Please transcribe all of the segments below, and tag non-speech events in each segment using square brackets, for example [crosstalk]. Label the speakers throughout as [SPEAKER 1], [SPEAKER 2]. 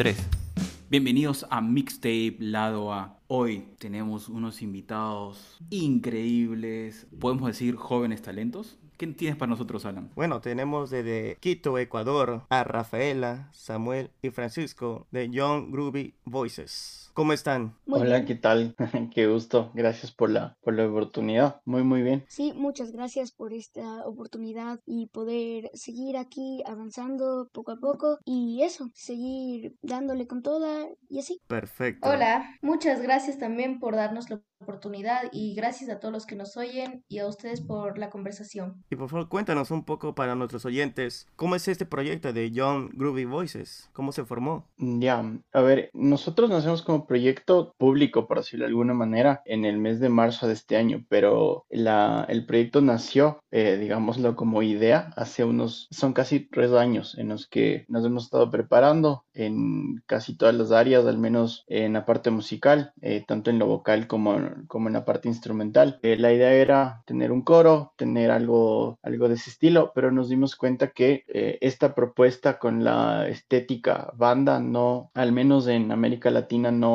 [SPEAKER 1] 3. Bienvenidos a Mixtape Lado A. Hoy tenemos unos invitados increíbles, podemos decir jóvenes talentos. ¿Qué tienes para nosotros, Alan?
[SPEAKER 2] Bueno, tenemos desde Quito, Ecuador, a Rafaela, Samuel y Francisco de Young Groovy Voices. ¿Cómo están?
[SPEAKER 3] Muy
[SPEAKER 4] Hola,
[SPEAKER 3] bien.
[SPEAKER 4] ¿qué tal? [laughs] Qué gusto. Gracias por la, por la oportunidad. Muy, muy bien.
[SPEAKER 3] Sí, muchas gracias por esta oportunidad y poder seguir aquí avanzando poco a poco y eso, seguir dándole con toda y así.
[SPEAKER 2] Perfecto.
[SPEAKER 5] Hola, muchas gracias también por darnos la oportunidad y gracias a todos los que nos oyen y a ustedes por la conversación.
[SPEAKER 2] Y por favor, cuéntanos un poco para nuestros oyentes, ¿cómo es este proyecto de Young Groovy Voices? ¿Cómo se formó?
[SPEAKER 4] Ya, a ver, nosotros nacemos como proyecto público, por decirlo de alguna manera, en el mes de marzo de este año, pero la, el proyecto nació, eh, digámoslo como idea, hace unos, son casi tres años en los que nos hemos estado preparando en casi todas las áreas, al menos en la parte musical, eh, tanto en lo vocal como, como en la parte instrumental. Eh, la idea era tener un coro, tener algo, algo de ese estilo, pero nos dimos cuenta que eh, esta propuesta con la estética banda no, al menos en América Latina, no,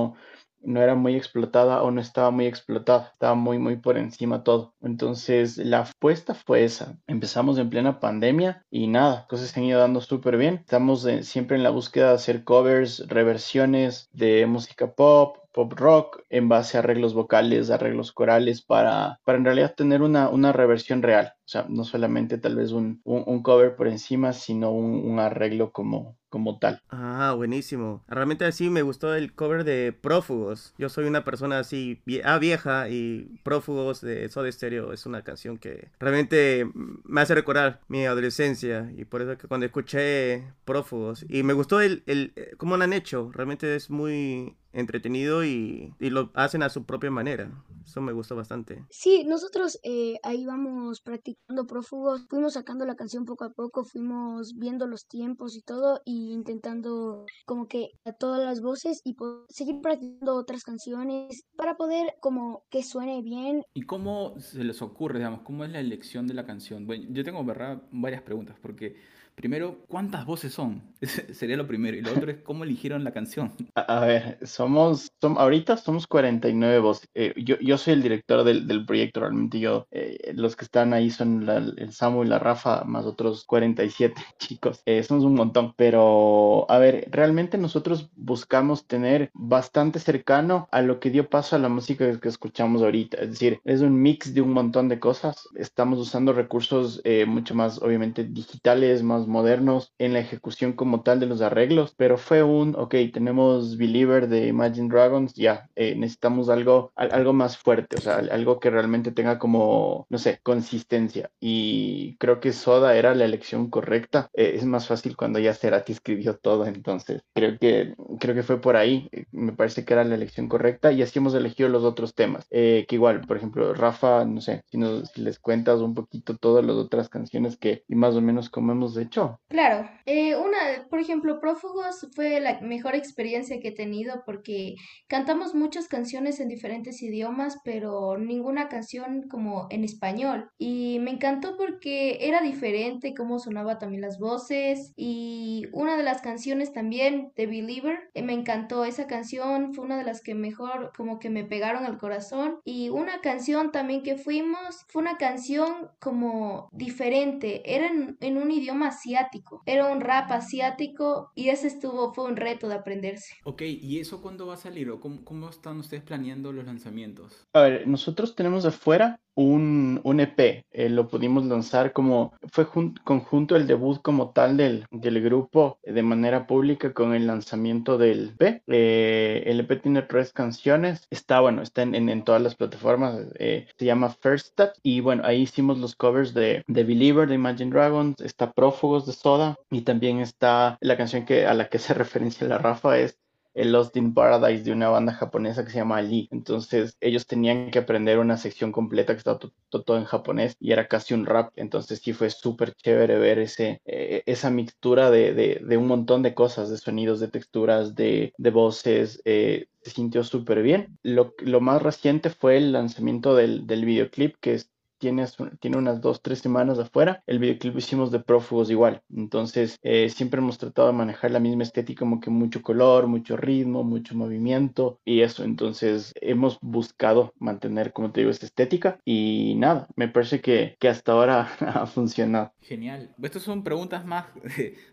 [SPEAKER 4] no era muy explotada o no estaba muy explotada, estaba muy, muy por encima todo. Entonces, la apuesta fue esa. Empezamos en plena pandemia y nada, cosas se han ido dando súper bien. Estamos siempre en la búsqueda de hacer covers, reversiones de música pop, pop rock en base a arreglos vocales, arreglos corales para, para en realidad tener una, una reversión real. O sea, no solamente tal vez un, un, cover por encima, sino un arreglo como, como tal.
[SPEAKER 2] Ah, buenísimo. Realmente así me gustó el cover de Prófugos. Yo soy una persona así ah, vieja y Prófugos de Soda Stereo es una canción que realmente me hace recordar mi adolescencia y por eso que cuando escuché Prófugos y me gustó el, el eh, cómo lo han hecho, realmente es muy entretenido y, y lo hacen a su propia manera. Eso me gustó bastante.
[SPEAKER 3] Sí, nosotros eh, ahí vamos practicando prófugos, fuimos sacando la canción poco a poco, fuimos viendo los tiempos y todo y intentando como que a todas las voces y seguir practicando otras canciones para poder como que suene bien
[SPEAKER 1] ¿Y cómo se les ocurre, digamos, cómo es la elección de la canción? Bueno, yo tengo, ¿verdad?, varias preguntas, porque primero, ¿cuántas voces son? [laughs] Ese sería lo primero. Y lo otro es, ¿cómo eligieron la canción?
[SPEAKER 4] A, a ver, somos, som- ahorita somos 49 voces. Eh, yo, yo soy el director del, del proyecto, realmente yo, eh, los que están ahí son la- el Samu y la Rafa, más otros 47 [laughs] chicos. Eh, somos un montón, pero a ver, realmente nosotros buscamos tener bastante cercano a lo que dio paso a la música que escuchamos ahorita. Es decir, es un mix de un montón de cosas. Estamos usando recursos eh, mucho más, obviamente, digitales, más modernos en la ejecución como tal de los arreglos, pero fue un, ok, tenemos Believer de Imagine Dragons, ya, eh, necesitamos algo, al- algo más fuerte, o sea, al- algo que realmente tenga como, no sé, consistencia. Y creo que Soda era la elección correcta. Eh, es más fácil cuando ya Cerati escribió todo, entonces creo que, creo que fue por ahí. Eh, Me parece que era la elección correcta y así hemos elegido los otros temas. Eh, que igual, por ejemplo, Rafa, no sé, si, nos, si les cuentas un poquito todas las otras canciones que, y más o menos como hemos hecho.
[SPEAKER 5] Claro, eh, una, por ejemplo, Prófugos fue la mejor experiencia que he tenido porque cantamos muchas canciones en diferentes idiomas, pero ninguna canción como en español. Y me encantó porque era diferente cómo sonaba también las voces y una de las canciones también de Believer, eh, me encantó esa canción, fue una de las que mejor como que me pegaron al corazón. Y una canción también que fuimos fue una canción como diferente, era en, en un idioma asiático, era un rap asiático y ese estuvo, fue un reto de aprenderse.
[SPEAKER 1] Ok, ¿y eso cuándo va a salir? ¿O cómo, cómo están ustedes planeando los lanzamientos?
[SPEAKER 4] A ver, nosotros tenemos afuera un, un EP, eh, lo pudimos lanzar como, fue jun- conjunto el debut como tal del, del grupo de manera pública con el lanzamiento del EP. Eh, el EP tiene tres canciones, está bueno, está en, en- en todas las plataformas, eh, se llama First Step y bueno, ahí hicimos los covers de, de Believer de Imagine Dragons, está Prófugos de Soda y también está la canción que, a la que [laughs] se referencia la Rafa es el Lost in Paradise de una banda japonesa que se llama Ali. Entonces ellos tenían que aprender una sección completa que estaba to- to- todo en japonés y era casi un rap. Entonces sí fue súper chévere ver ese, eh, esa mixtura de, de- de un montón de cosas, de sonidos, de texturas, de, de voces. eh, se sintió súper bien. Lo, lo más reciente fue el lanzamiento del, del videoclip que es tiene, tiene unas dos, tres semanas afuera. El videoclip hicimos de prófugos igual. Entonces, eh, siempre hemos tratado de manejar la misma estética, como que mucho color, mucho ritmo, mucho movimiento y eso. Entonces, hemos buscado mantener, como te digo, esta estética y nada, me parece que, que hasta ahora [laughs] ha funcionado.
[SPEAKER 1] Genial. Estas son preguntas más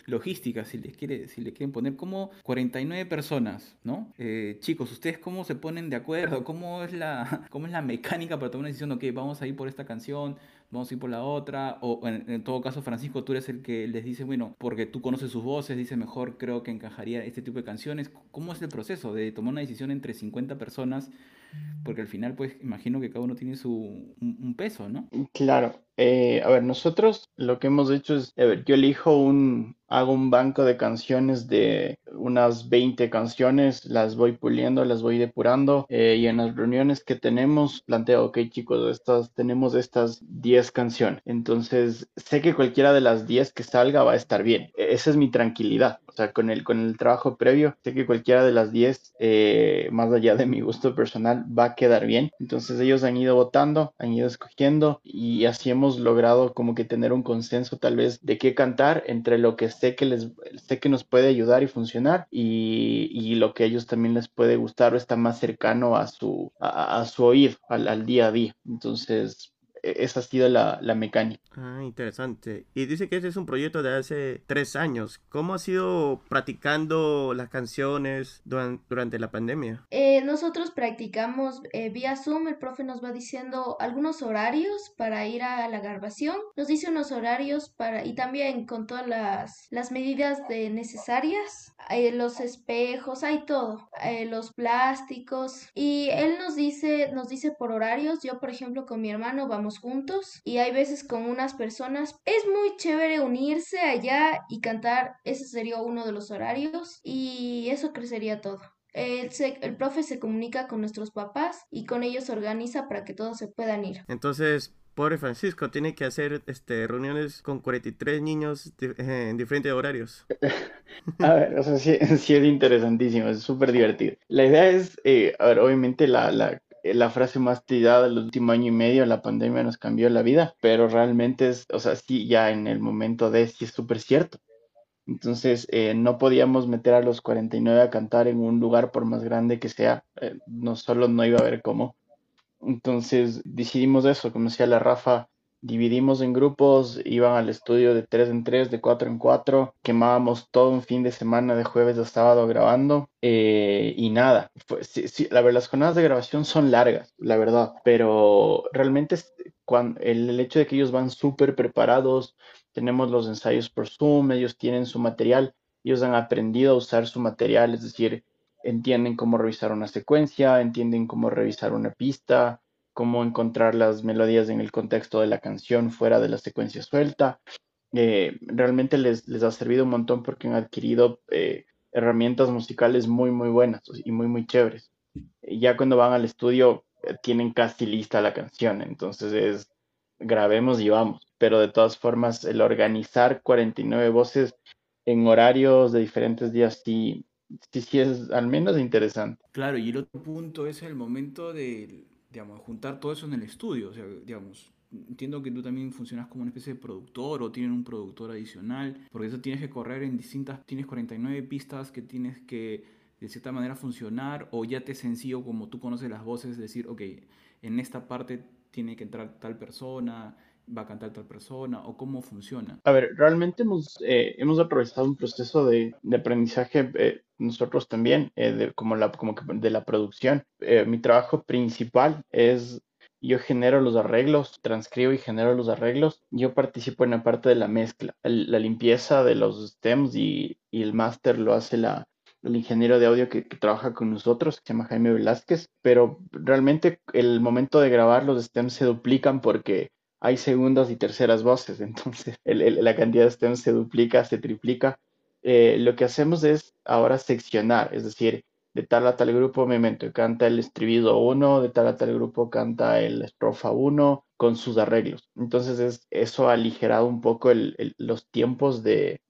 [SPEAKER 1] logísticas, si les, quiere, si le quieren poner como 49 personas, ¿no? Eh, chicos, ¿ustedes cómo se ponen de acuerdo? ¿Cómo es, la, [laughs] ¿Cómo es la mecánica para tomar una decisión? Ok, vamos a ir por esta canción, vamos a ir por la otra, o en, todo caso, Francisco, tú eres el que les dice, bueno, porque tú conoces sus voces, dice mejor creo que encajaría este tipo de canciones. ¿Cómo es el proceso de tomar una decisión entre 50 personas? Porque al final, pues, imagino que cada uno tiene su un, peso, ¿no?
[SPEAKER 4] Claro. Eh, a ver, nosotros lo que hemos hecho es, a ver, yo elijo un, hago un banco de canciones de unas 20 canciones, las voy puliendo, las voy depurando eh, y en las reuniones que tenemos planteo, ok chicos, estas, tenemos estas 10 canciones, entonces sé que cualquiera de las 10 que salga va a estar bien, e, esa es mi tranquilidad, o sea, con el, con el trabajo previo, sé que cualquiera de las 10, eh, más allá de mi gusto personal, va a quedar bien, entonces ellos han ido votando, han ido escogiendo y así hemos logrado como que tener un consenso tal vez de qué cantar entre lo que sé que les sé que nos puede ayudar y funcionar y, lo que a ellos también les puede gustar o está más cercano a su a, su oír al, día a día. Entonces esa ha sido la, mecánica.
[SPEAKER 2] Ah, interesante. Y dice que este es un proyecto de hace tres años. ¿Cómo ha sido practicando las canciones durante, la pandemia?
[SPEAKER 5] Eh, nosotros practicamos eh, vía Zoom. El profe nos va diciendo algunos horarios para ir a la grabación. Nos dice unos horarios para y también con todas las, las medidas de necesarias. Eh, los espejos, hay todo. los plásticos. Y él nos dice, nos dice por horarios. Yo, por ejemplo, con mi hermano vamos juntos y hay veces con unas personas. Es muy chévere unirse allá y cantar. Ese sería uno de los horarios y eso crecería todo. El, el profe se comunica con nuestros papás y con ellos organiza para que todos se puedan ir.
[SPEAKER 2] Entonces, pobre Francisco tiene que hacer este, reuniones con 43 niños eh, en diferentes horarios. [laughs]
[SPEAKER 4] A ver, o sea, sí, [laughs] es interesantísimo, es súper divertido. La idea es, eh, a ver, obviamente la, la, la frase más tirada del último año y medio, la pandemia nos cambió la vida, pero realmente es, o sea, sí, ya en el momento de sí es súper cierto. Entonces, eh, no podíamos meter a los 49 a cantar en un lugar por más grande que sea, eh, no solo no iba a haber cómo. Entonces, decidimos eso, como decía la Rafa, dividimos en grupos, iban al estudio de 3 en 3, de 4 en 4, quemábamos todo un fin de semana de jueves a sábado grabando eh, y nada, pues, la verdad, las jornadas de grabación son largas, la verdad, pero realmente cuando, el, hecho de que ellos van súper preparados, tenemos los ensayos por Zoom, ellos tienen su material, ellos han aprendido a usar su material, es decir, entienden cómo revisar una secuencia, entienden cómo revisar una pista, cómo encontrar las melodías en el contexto de la canción fuera de la secuencia suelta. Eh, realmente les, les, ha servido un montón porque han adquirido eh, herramientas musicales muy, muy buenas y muy, muy chéveres. ya cuando van al estudio eh, tienen casi lista la canción, entonces es grabemos y vamos. Pero de todas formas, el organizar 49 voces en horarios de diferentes días sí, sí, sí es al menos interesante.
[SPEAKER 1] Claro, y el otro punto es el momento de digamos, juntar todo eso en el estudio. O sea, digamos, entiendo que tú también funcionas como una especie de productor o tienen un productor adicional, porque eso tienes que correr en distintas, tienes 49 pistas que tienes que de cierta manera funcionar o ya te es sencillo como tú conoces las voces, decir, ok, en esta parte tiene que entrar tal persona, va a cantar tal persona o cómo funciona?
[SPEAKER 4] A ver, realmente hemos, eh, hemos atravesado un proceso de, de aprendizaje eh, nosotros también, eh, de, como, la, como que de la producción. mi trabajo principal es yo genero los arreglos, transcribo y genero los arreglos. Yo participo en la parte de la mezcla, la limpieza de los stems y, y el máster lo hace la, el ingeniero de audio que, que, trabaja con nosotros, que se llama Jaime Velázquez, pero realmente el momento de grabar los stems se duplican porque hay segundas y terceras voces, [laughs] entonces la cantidad de stems se duplica, se triplica. Eh, lo que hacemos es ahora seccionar, es decir, de tal a tal grupo Memento canta el estribido 1, de tal a tal grupo canta el estrofa 1, con sus arreglos. Entonces es, eso ha aligerado un poco los tiempos de,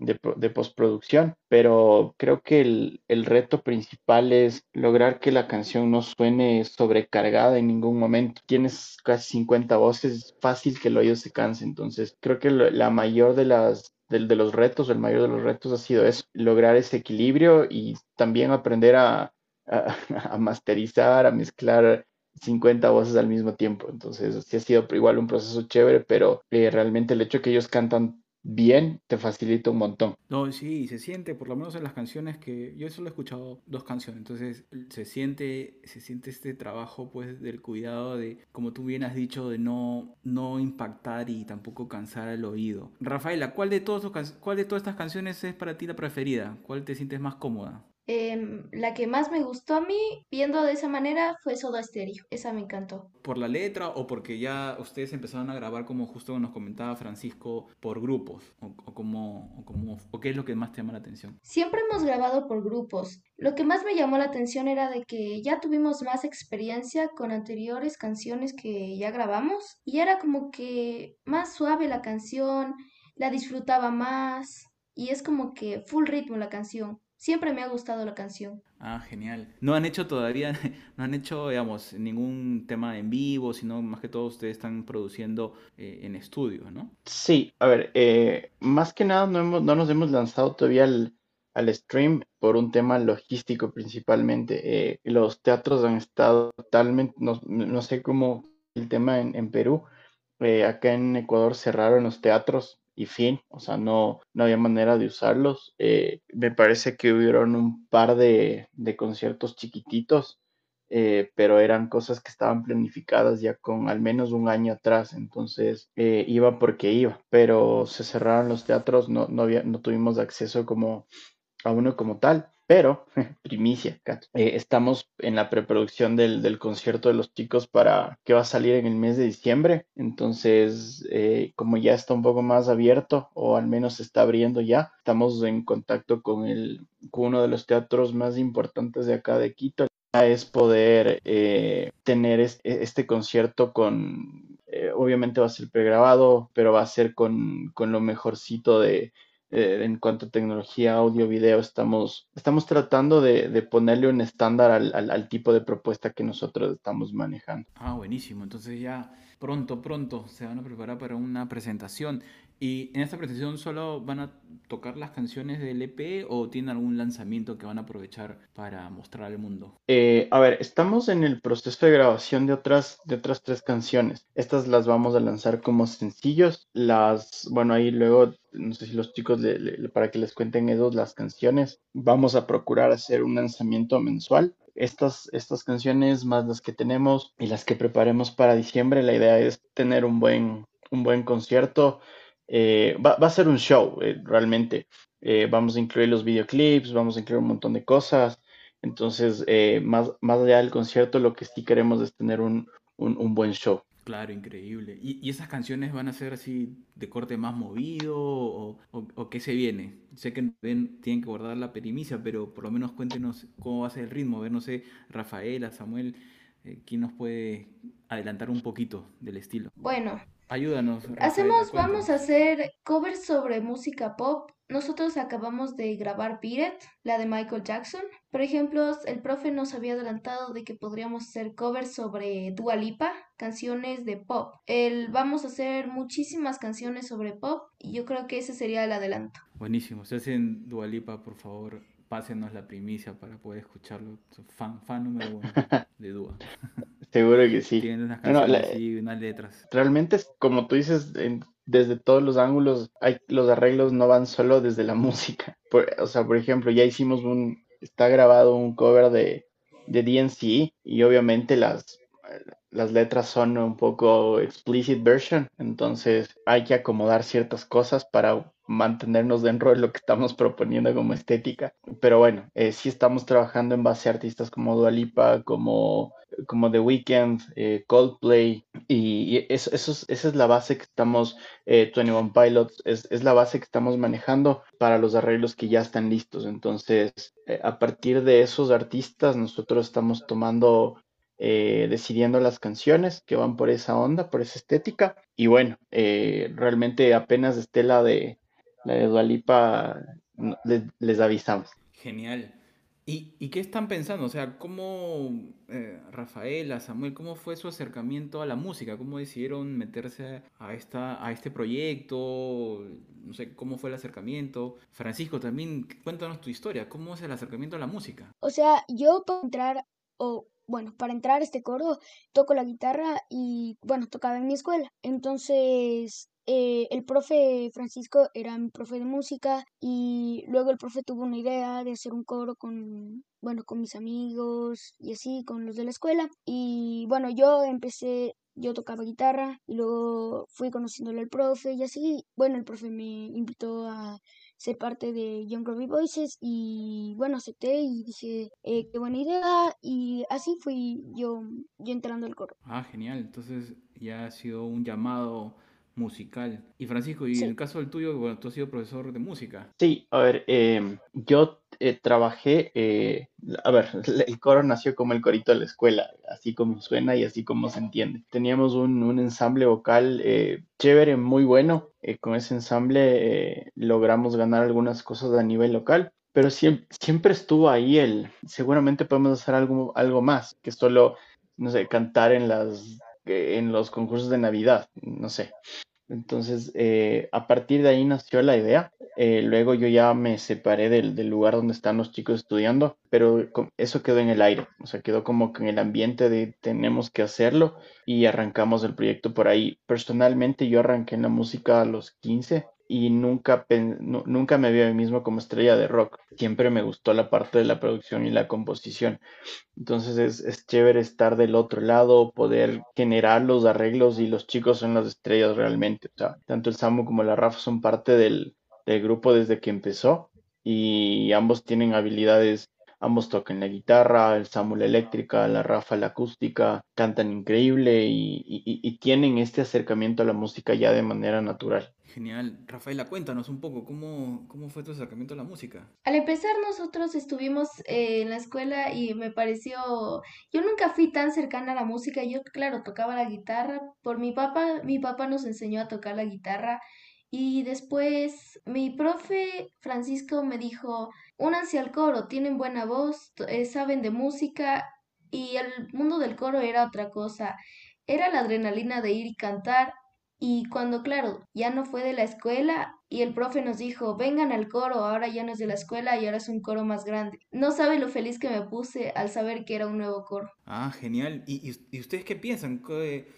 [SPEAKER 4] postproducción, pero creo que el, reto principal es lograr que la canción no suene sobrecargada en ningún momento. Tienes casi 50 voces, es fácil que el oído se canse. Entonces creo que la mayor de las de, los retos, el mayor de los retos ha sido eso, lograr ese equilibrio y también aprender a, [laughs] masterizar, a mezclar 50 voces al mismo tiempo. Entonces, sí ha sido igual un proceso chévere, pero eh, realmente el hecho que ellos cantan bien te facilita un montón.
[SPEAKER 1] No, sí, se siente, por lo menos en las canciones que yo solo he escuchado dos canciones, entonces se siente, se siente este trabajo pues del cuidado de, como tú bien has dicho, de no, no impactar y tampoco cansar el oído. Rafaela, ¿cuál de, todos, ¿cuál de todas estas canciones es para ti la preferida? ¿Cuál te sientes más cómoda?
[SPEAKER 5] Em, la que más me gustó a mí, viendo de esa manera, fue Soda Stereo. Esa me encantó.
[SPEAKER 1] ¿Por la letra o porque ya ustedes empezaron a grabar, como justo nos comentaba Francisco, por grupos? ¿O, como, o, como, o qué es lo que más te llama la atención?
[SPEAKER 5] Siempre hemos grabado por grupos. Lo que más me llamó la atención era de que ya tuvimos más experiencia con anteriores canciones que ya grabamos. Y era como que más suave la canción, la disfrutaba más. Y es como que full ritmo la canción. Siempre me ha gustado la canción.
[SPEAKER 1] Ah, genial. No han hecho todavía, [laughs] no han hecho, digamos, ningún tema en vivo, sino más que todo ustedes están produciendo eh, en estudio, ¿no?
[SPEAKER 4] Sí, a ver, eh, más que nada no, hemos, no nos hemos lanzado todavía al, al stream por un tema logístico principalmente. Eh, los teatros han estado totalmente, no, no sé cómo el tema en, en Perú, acá en Ecuador cerraron los teatros y fin, o sea, no, no había manera de usarlos. Eh, me parece que hubieron un par de, conciertos chiquititos, eh, pero eran cosas que estaban planificadas ya con al menos un año atrás, entonces eh, iba porque iba, pero se cerraron los teatros, no, no, había, no tuvimos acceso como a uno como tal. Pero, [laughs] primicia, eh, estamos en la preproducción del, concierto de los chicos para que va a salir en el mes de diciembre. Entonces, eh, como ya está un poco más abierto, o al menos se está abriendo ya, estamos en contacto con, el, con uno de los teatros más importantes de acá de Quito. Es poder eh, tener este, concierto con, obviamente va a ser pregrabado, pero va a ser con, con lo mejorcito de eh, en cuanto a tecnología, audio, video, estamos, estamos tratando de, ponerle un estándar al, tipo de propuesta que nosotros estamos manejando.
[SPEAKER 1] Ah, buenísimo. Entonces ya pronto, pronto se van a preparar para una presentación. ¿Y en esta presentación solo van a tocar las canciones del EP o tienen algún lanzamiento que van a aprovechar para mostrar al mundo?
[SPEAKER 4] Eh, a ver, estamos en el proceso de grabación de otras, de otras tres canciones. Estas las vamos a lanzar como sencillos. Las, bueno, ahí luego, no sé si los chicos, para que les cuenten ellos las canciones, vamos a procurar hacer un lanzamiento mensual estas, estas canciones más las que tenemos y las que preparemos para diciembre, la idea es tener un buen, un buen concierto eh, va, a ser un show, eh, realmente. Eh, vamos a incluir los videoclips, vamos a incluir un montón de cosas. Entonces, más, más allá del concierto, lo que sí queremos es tener un, buen show.
[SPEAKER 1] Claro, increíble. ¿Y, esas canciones van a ser así de corte más movido o, qué se viene? Sé que tienen que guardar la perimicia, pero por lo menos cuéntenos cómo va a ser el ritmo. A ver, no sé, Rafaela, Samuel, ¿quién nos puede adelantar un poquito del estilo?
[SPEAKER 5] Bueno,
[SPEAKER 1] Ayúdanos.
[SPEAKER 5] Hacemos, vamos a hacer covers sobre música pop. Nosotros acabamos de grabar Beat It, la de Michael Jackson. Por ejemplo, el profe nos había adelantado de que podríamos hacer covers sobre Dua Lipa, canciones de pop. El, vamos a hacer muchísimas canciones sobre pop y yo creo que ese sería el adelanto.
[SPEAKER 1] Buenísimo. Si hacen Dua Lipa, por favor, pásenos la primicia para poder escucharlo. Fan, fan número uno [laughs] de Dua.
[SPEAKER 4] Seguro que sí.
[SPEAKER 1] Tiene unas canciones y unas letras.
[SPEAKER 4] Realmente, como tú dices, desde todos los ángulos, hay, los arreglos no van solo desde la [laughs] música. o sea, por ejemplo, ya hicimos un, está grabado un cover de, de DNC y obviamente las, las letras son un poco explicit version, entonces hay que acomodar ciertas cosas para mantenernos dentro de lo que estamos proponiendo como estética. Pero bueno, eh, sí estamos trabajando en base a artistas como Dua Lipa, como, como The Weeknd, eh, Coldplay, y, eso, esa es la base que estamos, eh, 21 Pilots, es, es, la base que estamos manejando para los arreglos que ya están listos. Entonces, eh, a partir de esos artistas, nosotros estamos tomando eh, decidiendo las canciones que van por esa onda, por esa estética. Y bueno, realmente apenas esté la de la de Dualipa, les avisamos.
[SPEAKER 1] Genial. ¿Y, qué están pensando? O sea, ¿cómo, eh, Rafaela, Samuel, cómo fue su acercamiento a la música? ¿Cómo decidieron meterse a, esta, a este proyecto? No sé, ¿cómo fue el acercamiento? Francisco, también cuéntanos tu historia. ¿Cómo es el acercamiento a la música?
[SPEAKER 3] O sea, yo para entrar, o bueno, para entrar a este coro, toco la guitarra y, bueno, tocaba en mi escuela. Entonces, eh, el profe Francisco era mi profe de música y luego el profe tuvo una idea de hacer un coro con, bueno, con mis amigos y así, con los de la escuela. Y bueno, yo empecé, yo tocaba guitarra y luego fui conociéndole al profe y así, bueno, el profe me invitó a ser parte de Young Robbie Voices y bueno, acepté y dije, eh, qué buena idea y así fui yo, yo entrando al coro.
[SPEAKER 1] Ah, genial, entonces ya ha sido un llamado musical. Y Francisco, y en el caso del tuyo, bueno, tú has sido profesor de música.
[SPEAKER 4] Sí, a ver, em, yo eh, trabajé, eh, a ver, [laughs] el coro nació como el corito de la escuela, así como suena y así como se entiende. Teníamos un, un ensamble vocal eh, chévere, muy bueno. con ese ensamble logramos ganar algunas cosas a nivel local. Pero siempre, siempre estuvo ahí el, seguramente podemos hacer algo, algo más que solo, no sé, cantar en las en los concursos de Navidad, no sé. Entonces, eh, a partir de ahí nació la idea. Eh, luego yo ya me separé del, del, lugar donde están los chicos estudiando, pero eso quedó en el aire, o sea, quedó como que en el ambiente de tenemos que hacerlo y arrancamos el proyecto por ahí. Personalmente yo arranqué en la música a los 15 y nunca, nunca me vi a mí mismo como estrella de rock. Siempre me gustó la parte de la producción y la composición. Entonces es, es chévere estar del otro lado, poder generar los arreglos y los chicos son las estrellas realmente. O sea, tanto el Samu como la Rafa son parte del, del grupo desde que empezó y ambos tienen habilidades Ambos tocan la guitarra, el Samu la eléctrica, la Rafa la acústica, cantan increíble y, tienen este acercamiento a la música ya de manera natural.
[SPEAKER 1] Genial. Rafaela, cuéntanos un poco, ¿cómo, cómo fue tu acercamiento a la música?
[SPEAKER 5] Al empezar nosotros estuvimos eh, en la escuela y me pareció, yo nunca fui tan cercana a la música, yo claro tocaba la guitarra, por mi papá, mi papá nos enseñó a tocar la guitarra y después mi profe Francisco me dijo, únanse al coro, tienen buena voz, eh, saben de música y el mundo del coro era otra cosa. Era la adrenalina de ir y cantar y cuando, claro, ya no fue de la escuela y el profe nos dijo, vengan al coro, ahora ya no es de la escuela y ahora es un coro más grande. No sabe lo feliz que me puse al saber que era un nuevo coro.
[SPEAKER 1] Ah, genial. ¿Y, y, ustedes qué piensan? ¿Qué,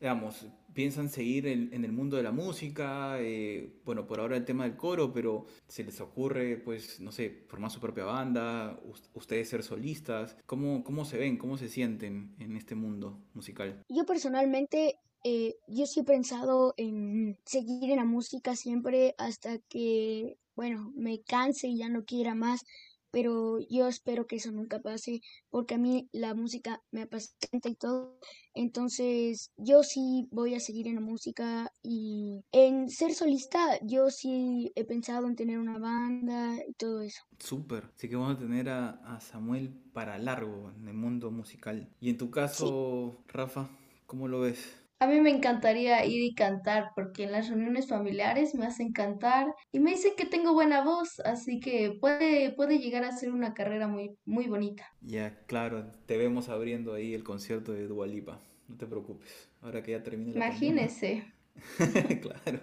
[SPEAKER 1] digamos, piensan seguir en, el mundo de la música, eh, bueno, por ahora el tema del coro, pero se les ocurre, pues, no sé, formar su propia banda, ustedes ser solistas, ¿cómo, cómo se ven, cómo se sienten en este mundo musical?
[SPEAKER 3] Yo personalmente, eh, yo sí he pensado en seguir en la música siempre hasta que, bueno, me canse y ya no quiera más pero yo espero que eso nunca pase porque a mí la música me apasiona y todo. Entonces yo sí voy a seguir en la música y en ser solista yo sí he pensado en tener una banda y todo eso.
[SPEAKER 1] Súper, así que vamos a tener a, Samuel para largo en el mundo musical. Y en tu caso, Rafa, ¿cómo lo ves?
[SPEAKER 5] A mí me encantaría ir y cantar porque en las reuniones familiares me hacen cantar y me dicen que tengo buena voz, así que puede, puede llegar a ser una carrera muy, muy bonita.
[SPEAKER 1] Ya, claro, te vemos abriendo ahí el concierto de Dualipa, no te preocupes, ahora que ya termine
[SPEAKER 5] la Imagínese. [laughs]
[SPEAKER 1] claro,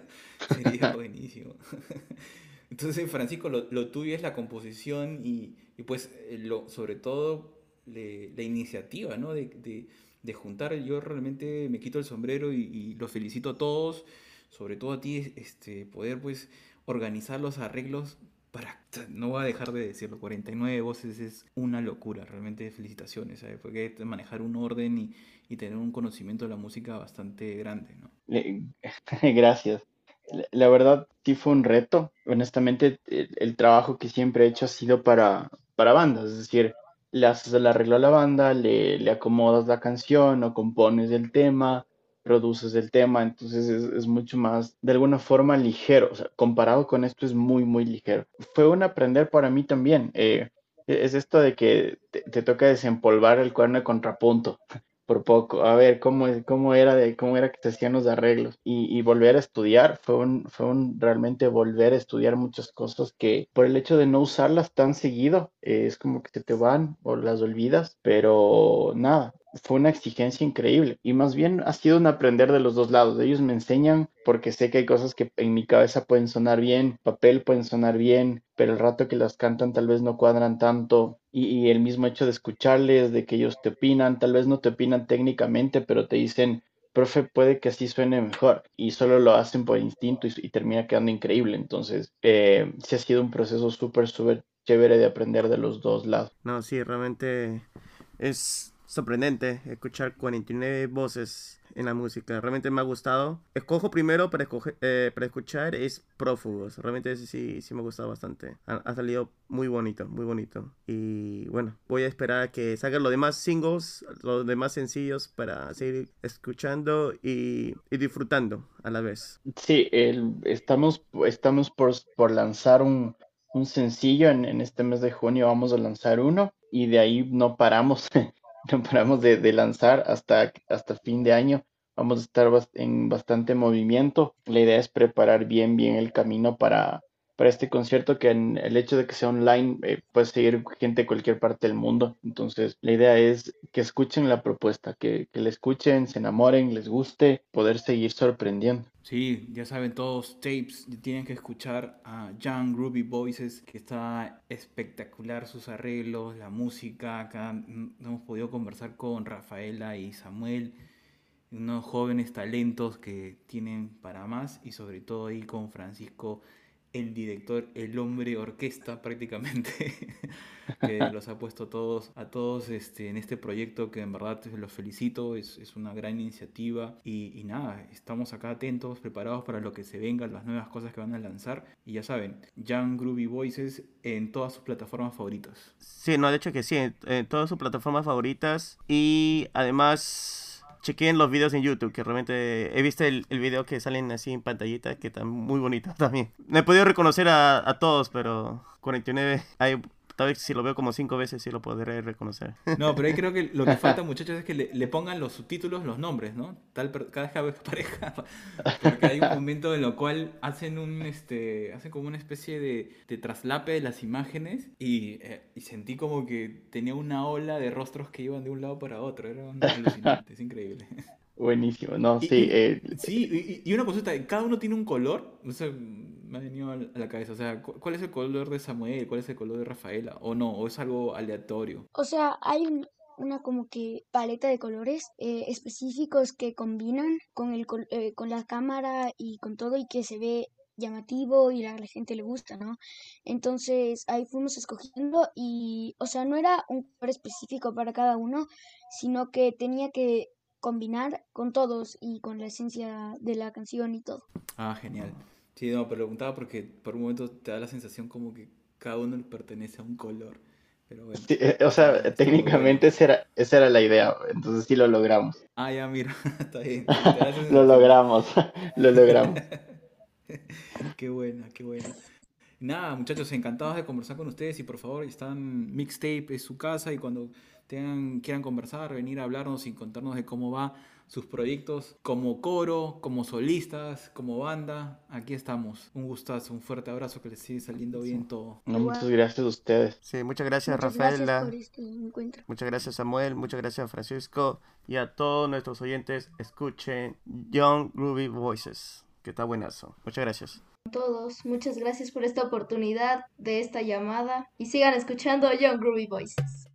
[SPEAKER 1] sería buenísimo. [laughs] Entonces, Francisco, lo, tuyo es la composición y, pues, eh, lo, sobre todo, la iniciativa, ¿no? de de juntar, yo realmente me quito el sombrero y, los felicito a todos, sobre todo a ti, este, poder pues organizar los arreglos para, no voy a dejar de decirlo, 49 voces es una locura, realmente felicitaciones, ¿sabes? porque manejar un orden y, tener un conocimiento de la música bastante grande, ¿no? [laughs]
[SPEAKER 4] Gracias. La verdad sí fue un reto. Honestamente, el, trabajo que siempre he hecho ha sido para, para bandas, es decir, le haces el arreglo a la banda, le, le acomodas la canción o compones el tema, produces el tema, entonces es, mucho más, de alguna forma, ligero, comparado con esto es muy, muy ligero. Fue un aprender para mí también, eh, es esto de que te, toca desempolvar el cuerno de contrapunto, por poco, a ver cómo, cómo era de, cómo era que se hacían los arreglos y, y volver a estudiar, fue un, fue un realmente volver a estudiar muchas cosas que por el hecho de no usarlas tan seguido, eh, es como que se te van o las olvidas, pero nada, fue una exigencia increíble y más bien ha sido un aprender de los dos lados. Ellos me enseñan porque sé que hay cosas que en mi cabeza pueden sonar bien, papel pueden sonar bien, pero el rato que las cantan tal vez no cuadran tanto y, el mismo hecho de escucharles, de que ellos te opinan, tal vez no te opinan técnicamente, pero te dicen, profe, puede que así suene mejor y solo lo hacen por instinto y, y termina quedando increíble. Entonces, eh, sí ha sido un proceso súper, súper chévere de aprender de los dos lados.
[SPEAKER 2] No, sí, realmente es sorprendente escuchar 49 voces en la música. Realmente me ha gustado. Escojo primero para, escoger, eh, para escuchar es Prófugos. Realmente ese sí, sí me ha gustado bastante. Ha, ha, salido muy bonito, muy bonito. Y bueno, voy a esperar a que salgan los demás singles, los demás sencillos para seguir escuchando y, y disfrutando a la vez.
[SPEAKER 4] Sí, el, estamos, estamos por, por lanzar un, un sencillo en, en, este mes de junio. Vamos a lanzar uno y de ahí no paramos. [laughs] [laughs] no paramos de, de, lanzar hasta, hasta fin de año. Vamos a estar en bastante movimiento. La idea es preparar bien, bien el camino para, para este concierto, que en el hecho de que sea online eh, puede seguir gente de cualquier parte del mundo. Entonces, la idea es que escuchen la propuesta, que, que la escuchen, se enamoren, les guste, poder seguir sorprendiendo.
[SPEAKER 1] Sí, ya saben todos, tapes, tienen que escuchar a Young Ruby Voices, que está espectacular sus arreglos, la música. Acá hemos podido conversar con Rafaela y Samuel, unos jóvenes talentos que tienen para más, y sobre todo ahí con Francisco, el director, el hombre orquesta [laughs] prácticamente, [laughs] que los ha puesto todos, a todos este, en este proyecto que en verdad los felicito, es, es una gran iniciativa. Y, y, nada, estamos acá atentos, preparados para lo que se venga, las nuevas cosas que van a lanzar. Y ya saben, Young Groovy Voices en todas sus plataformas favoritas.
[SPEAKER 2] Sí, no, de hecho que sí, en, en todas sus plataformas favoritas. Y además chequen los videos en YouTube, que realmente he visto el, el, video que salen así en pantallita, que están muy bonitos [laughs] también. No he podido reconocer a, a todos, pero 49, hay, tal vez si lo veo como cinco veces sí lo podré reconocer. [laughs]
[SPEAKER 1] No, pero ahí creo que lo que falta, [laughs] muchachos, es que le, le pongan los subtítulos, los nombres, ¿no? Tal, cada vez que [laughs] pareja, porque hay un momento en lo cual hacen un, este, hacen como una especie de, de traslape de las imágenes y, eh, y, sentí como que tenía una ola de rostros que iban de un lado para otro, era alucinante, es increíble.
[SPEAKER 4] Buenísimo, no,
[SPEAKER 1] y,
[SPEAKER 4] sí.
[SPEAKER 1] Y,
[SPEAKER 4] eh,
[SPEAKER 1] sí, y, y, una consulta, ¿cada uno tiene un color? O sea, me ha venido a la cabeza, o sea, ¿cuál es el color de Samuel? ¿Cuál es el color de Rafaela? ¿O no? ¿O es algo aleatorio?
[SPEAKER 3] O sea, hay un, una como que paleta de colores eh, específicos que combinan con, el, eh, con la cámara y con todo y que se ve llamativo y a la gente le gusta, ¿no? Entonces ahí fuimos escogiendo y, o sea, no era un color específico para cada uno, sino que tenía que combinar con todos y con la esencia de la canción y todo.
[SPEAKER 1] Ah, genial. Sí, no, pero preguntaba porque por un momento te da la sensación como que cada uno le pertenece a un color. Pero bueno.
[SPEAKER 4] Sí, o sea,
[SPEAKER 1] Está
[SPEAKER 4] técnicamente esa era, esa era la idea, entonces sí lo logramos.
[SPEAKER 1] Ah, ya, mira, [laughs] está bien. [laughs] [laughs]
[SPEAKER 4] lo logramos, lo logramos.
[SPEAKER 1] qué buena, qué buena. Nada, muchachos, encantados de conversar con ustedes y por favor, están Mixtape es su casa y cuando tengan, quieran conversar, venir a hablarnos y contarnos de cómo va sus proyectos como coro, como solistas, como banda, aquí estamos. Un gustazo, un fuerte abrazo, que les sigue saliendo bien todo.
[SPEAKER 4] No, muchas gracias a ustedes.
[SPEAKER 2] Sí, muchas gracias
[SPEAKER 3] Muchas
[SPEAKER 2] Rafaela.
[SPEAKER 3] gracias por este encuentro.
[SPEAKER 2] Muchas gracias Samuel, muchas gracias Francisco y a todos nuestros oyentes escuchen Young Ruby Voices, que está buenazo. Muchas gracias.
[SPEAKER 5] todos, muchas gracias por esta oportunidad de esta llamada y sigan escuchando Young Groovy Voices.